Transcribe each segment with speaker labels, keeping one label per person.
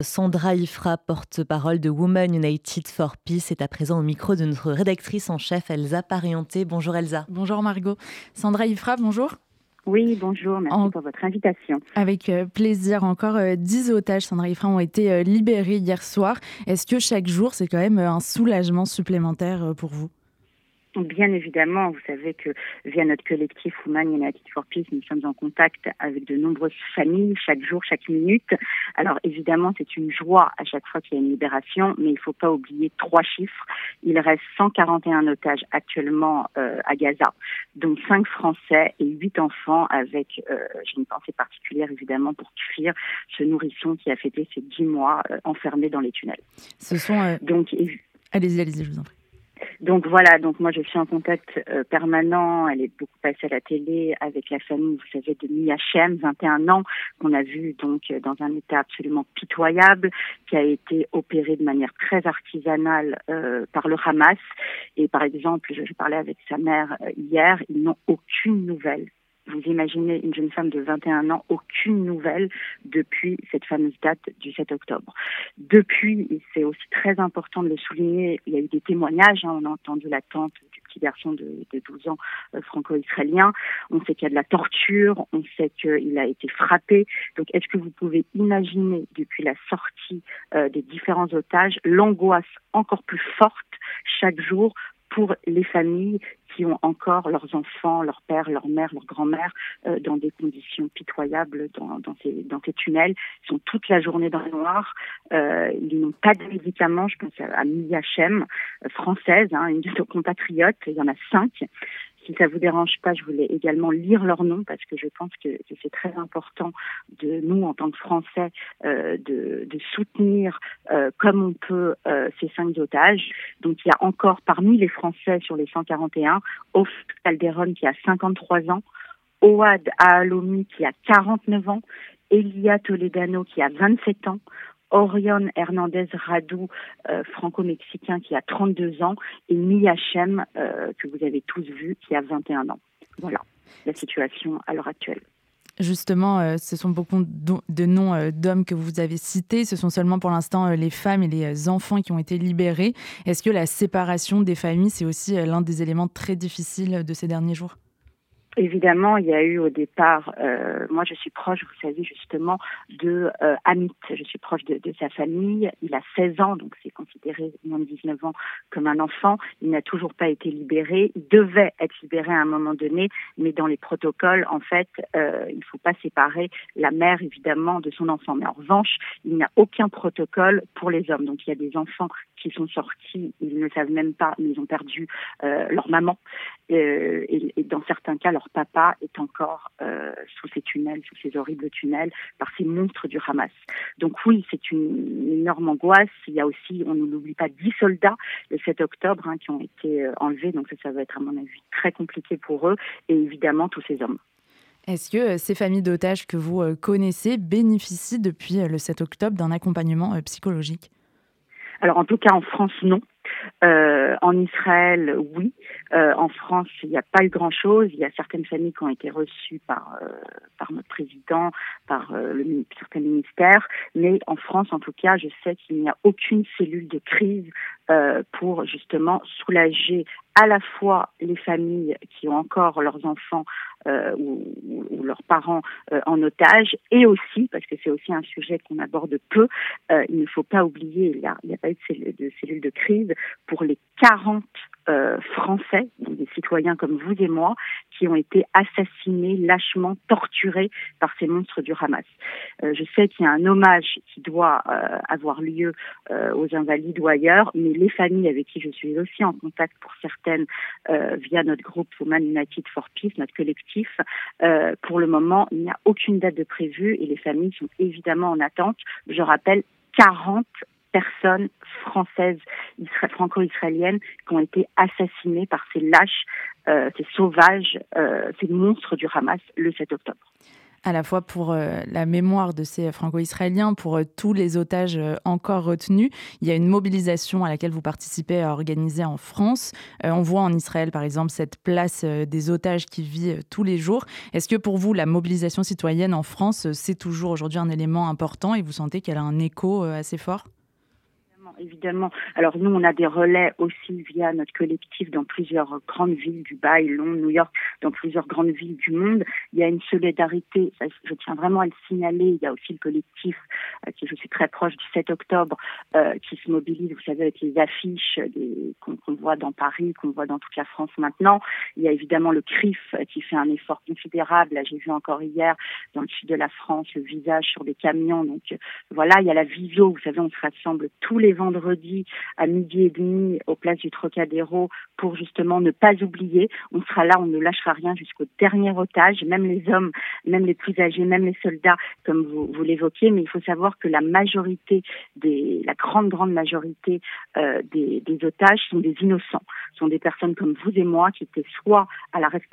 Speaker 1: Sandra Ifra, porte-parole de Women United for Peace, est à présent au micro de notre rédactrice en chef Elsa Parienté. Bonjour Elsa.
Speaker 2: Bonjour Margot. Sandra Ifra, bonjour.
Speaker 3: Oui, bonjour, merci pour votre invitation.
Speaker 2: Avec euh, plaisir. Encore 10 euh, otages, Sandra Ifra, ont été euh, libérés hier soir. Est-ce que chaque jour, c'est quand même un soulagement supplémentaire pour vous?
Speaker 3: Bien évidemment, vous savez que via notre collectif Women United for Peace, nous sommes en contact avec de nombreuses familles chaque jour, chaque minute. Alors évidemment, c'est une joie à chaque fois qu'il y a une libération, mais il ne faut pas oublier trois chiffres. Il reste 141 otages actuellement euh, à Gaza, dont 5 Français et 8 enfants avec, euh, j'ai une pensée particulière évidemment pour fuir ce nourrisson qui a fêté ces 10 mois euh, enfermé dans les tunnels.
Speaker 2: Ce sont... Donc, allez-y, allez-y, je vous en prie.
Speaker 3: Donc voilà, donc moi je suis en contact euh, permanent, elle est beaucoup passée à la télé avec la famille, vous savez, de Miachem, 21 ans, qu'on a vu donc euh, dans un état absolument pitoyable, qui a été opéré de manière très artisanale euh, par le Hamas. Et par exemple, je, je parlais avec sa mère hier, ils n'ont aucune nouvelle vous imaginez une jeune femme de 21 ans, aucune nouvelle depuis cette fameuse date du 7 octobre. Depuis, et c'est aussi très important de le souligner, il y a eu des témoignages, hein, on a entendu la tante du petit garçon de, 12 ans euh, franco-israélien, on sait qu'il y a de la torture, on sait qu'il a été frappé. Donc est-ce que vous pouvez imaginer depuis la sortie euh, des différents otages l'angoisse encore plus forte chaque jour pour les familles qui ont encore leurs enfants, leur père, leur mère, leur grand-mère euh, dans des conditions pitoyables dans, dans, ces, dans ces tunnels. Ils sont toute la journée dans le noir. Euh, ils n'ont pas de médicaments. Je pense à, à Mia euh, française, hein, une de nos compatriotes. Il y en a cinq si ça vous dérange pas, je voulais également lire leur nom parce que je pense que, c'est très important de nous, en tant que Français, euh, de, soutenir euh, comme on peut euh, ces cinq otages. Donc il y a encore parmi les Français sur les 141, Off Calderon qui a 53 ans, Oad Aalomi qui a 49 ans, Elia Toledano qui a 27 ans, Orion Hernandez Radou, euh, franco-mexicain qui a 32 ans, et Miyachem, euh, que vous avez tous vu, qui a 21 ans. Voilà la situation à l'heure actuelle.
Speaker 2: Justement, euh, ce sont beaucoup de noms d'hommes que vous avez cités. Ce sont seulement pour l'instant les femmes et les enfants qui ont été libérés. Est-ce que la séparation des familles, c'est aussi l'un des éléments très difficiles de ces derniers jours?
Speaker 3: Évidemment, il y a eu au départ, euh, moi je suis proche, vous savez justement, de euh, Amit, je suis proche de, de, sa famille, il a 16 ans, donc c'est considéré moins de 19 ans comme un enfant, il n'a toujours pas été libéré, il devait être libéré à un moment donné, mais dans les protocoles, en fait, euh, il ne faut pas séparer la mère évidemment de son enfant, mais en revanche, il n'y a aucun protocole pour les hommes, donc il y a des enfants qui sont sortis, ils ne savent même pas, mais ils ont perdu euh, leur maman. Euh, et, et, dans certains cas, leur papa est encore euh, sous ces tunnels, sous ces horribles tunnels, par ces monstres du Hamas. Donc oui, c'est une, énorme angoisse. Il y a aussi, on ne l'oublie pas, 10 soldats le 7 octobre hein, qui ont été euh, enlevés. Donc ça, ça va être à mon avis très compliqué pour eux. Et évidemment, tous ces hommes.
Speaker 2: Est-ce que ces familles d'otages que vous connaissez bénéficient depuis le 7 octobre d'un accompagnement psychologique?
Speaker 3: Alors en tout cas en France, non. Euh, en Israël, oui. Euh, en France, il n'y a pas eu grand-chose. Il y a certaines familles qui ont été reçues par euh, par notre président, par certains ministères. Mais en France, en tout cas, je sais qu'il n'y a aucune cellule de crise pour justement soulager à la fois les familles qui ont encore leurs enfants euh, ou, ou, leurs parents euh, en otage, et aussi, parce que c'est aussi un sujet qu'on aborde peu, euh, il ne faut pas oublier, il n'y a, pas eu de cellule, de crise pour les 40 euh, français, des citoyens comme vous et moi, qui ont été assassinés, lâchement torturés par ces monstres du Hamas. Euh, je sais qu'il y a un hommage qui doit euh, avoir lieu euh, aux invalides ou ailleurs, mais les familles avec qui je suis aussi en contact pour certaines euh, via notre groupe Women United for Peace, notre collectif, euh, pour le moment, il n'y a aucune date de prévue et les familles sont évidemment en attente. Je rappelle 40 personnes françaises, franco-israéliennes, qui ont été assassinées par ces lâches, euh, ces sauvages, euh, ces monstres du Hamas le 7 octobre.
Speaker 2: À la fois pour la mémoire de ces franco-israéliens, pour tous les otages encore retenus. Il y a une mobilisation à laquelle vous participez à organiser en France. on voit en Israël, par exemple, cette place des otages qui vit tous les jours. Est-ce que pour vous, la mobilisation citoyenne en France, c'est toujours aujourd'hui un élément important et vous sentez qu'elle a un écho assez fort?
Speaker 3: Évidemment. Alors nous, on a des relais aussi via notre collectif dans plusieurs grandes villes, Dubaï, Londres, New York, dans plusieurs grandes villes du monde. Il y a une solidarité, je tiens vraiment à le signaler. Il y a aussi le collectif, euh, qui je suis très proche du 7 octobre, euh, qui se mobilise, vous savez, avec les affiches qu'on voit dans Paris, qu'on voit dans toute la France maintenant. Il y a évidemment le CRIF euh, qui fait un effort considérable. Là, j'ai vu encore hier dans le sud de la France le visage sur des camions. Donc voilà, il y a la visio. Vous savez, on se rassemble tous les vendredi à midi et demi au place du Trocadéro pour justement ne pas oublier. On sera là, on ne lâchera rien jusqu'au dernier otage, même les hommes, même les plus âgés, même les soldats, comme vous, vous l'évoquiez. Mais il faut savoir que la majorité des, la grande grande majorité euh, des, des, otages sont des innocents, sont des personnes comme vous et moi qui étaient soit à la reste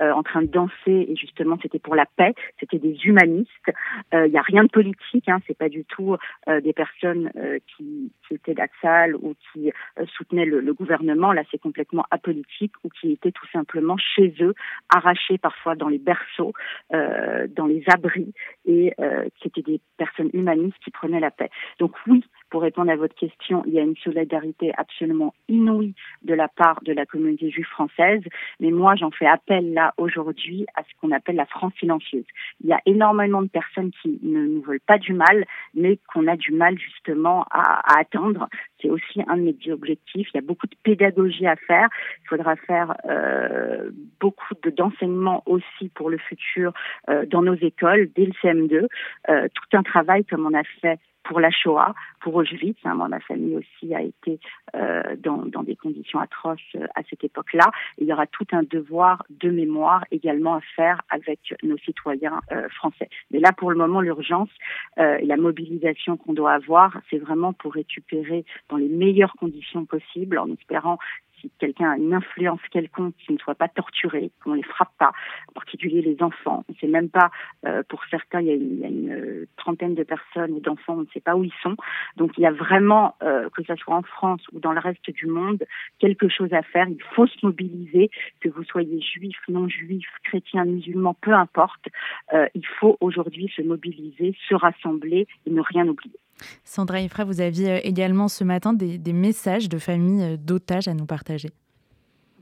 Speaker 3: euh, en train de danser et justement c'était pour la paix, c'était des humanistes. Euh, il n'y a rien de politique, hein, c'est pas du tout des personnes qui qui, étaient salle ou qui euh, soutenaient le, gouvernement. Là, c'est complètement apolitique ou qui étaient tout simplement chez eux, arrachés parfois dans les berceaux, euh, dans les abris, et euh, qui étaient des personnes humanistes qui prenaient la paix. Donc oui, pour répondre à votre question, il y a une solidarité absolument inouïe de la part de la communauté juive française, mais moi j'en fais appel là aujourd'hui à ce qu'on appelle la France silencieuse. Il y a énormément de personnes qui ne nous veulent pas du mal, mais qu'on a du mal justement à, à atteindre. C'est aussi un de mes objectifs. Il y a beaucoup de pédagogie à faire. Il faudra faire euh, beaucoup d'enseignement aussi pour le futur euh, dans nos écoles, dès le CM2. Euh, tout un travail comme on a fait pour la Shoah, pour Auschwitz. Hein, moi, ma famille aussi a été euh, dans, dans, des conditions atroces euh, à cette époque-là. Il y aura tout un devoir de mémoire également à faire avec nos citoyens euh, français. Mais là, pour le moment, l'urgence euh, et la mobilisation qu'on doit avoir, c'est vraiment pour récupérer dans les meilleures conditions possibles, en espérant si quelqu'un a une influence quelconque, qu'il ne soit pas torturé, qu'on ne les frappe pas, en particulier les enfants. On ne sait même pas, euh, pour certains, il y a une, il y a une euh, trentaine de personnes et d'enfants, on ne sait pas où ils sont. Donc il y a vraiment, euh, que ce soit en France ou dans le reste du monde, quelque chose à faire. Il faut se mobiliser, que vous soyez juif, non juif, chrétien, musulman, peu importe. Euh, il faut aujourd'hui se mobiliser, se rassembler et ne rien oublier.
Speaker 2: Sandra Ifra, vous aviez euh, également ce matin des, messages de familles d'otages à nous partager.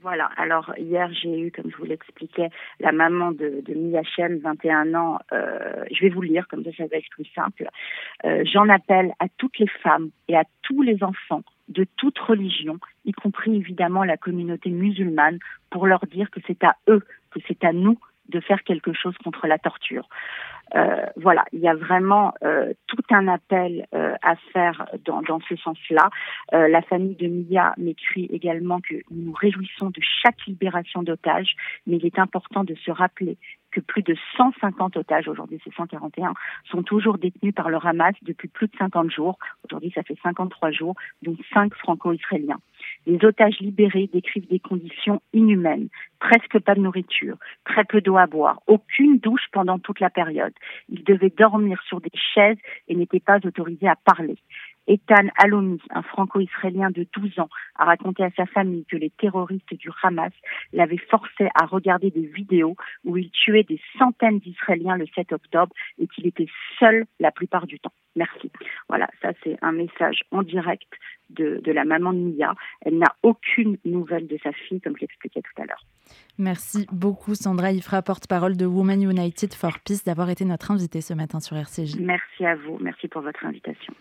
Speaker 3: Voilà, alors hier j'ai eu, comme je vous l'expliquais, la maman de, de Mia 21 ans. Euh, je vais vous lire, comme ça ça va être plus simple. J'en appelle à toutes les femmes et à tous les enfants de toute religion, y compris évidemment la communauté musulmane, pour leur dire que c'est à eux, que c'est à nous de faire quelque chose contre la torture. Euh, voilà, il y a vraiment euh, tout un appel euh, à faire dans, dans ce sens-là. Euh, la famille de Mia m'écrit également que nous nous réjouissons de chaque libération d'otages, mais il est important de se rappeler que plus de 150 otages, aujourd'hui c'est 141, sont toujours détenus par le Hamas depuis plus de 50 jours. Aujourd'hui ça fait 53 jours, dont 5 franco-israéliens. Les otages libérés décrivent des conditions inhumaines, presque pas de nourriture, très peu d'eau à boire, aucune douche pendant toute la période. Ils devaient dormir sur des chaises et n'étaient pas autorisés à parler. Ethan Alomi, un franco-israélien de 12 ans, a raconté à sa famille que les terroristes du Hamas l'avaient forcé à regarder des vidéos où il tuait des centaines d'Israéliens le 7 octobre et qu'il était seul la plupart du temps. Merci. Voilà, ça c'est un message en direct de, de la maman de Mia. Elle n'a aucune nouvelle de sa fille, comme je l'expliquais tout à l'heure.
Speaker 2: Merci beaucoup Sandra Ifra, porte-parole de Women United for Peace, d'avoir été notre invitée ce matin sur RCJ.
Speaker 3: Merci à vous, merci pour votre invitation.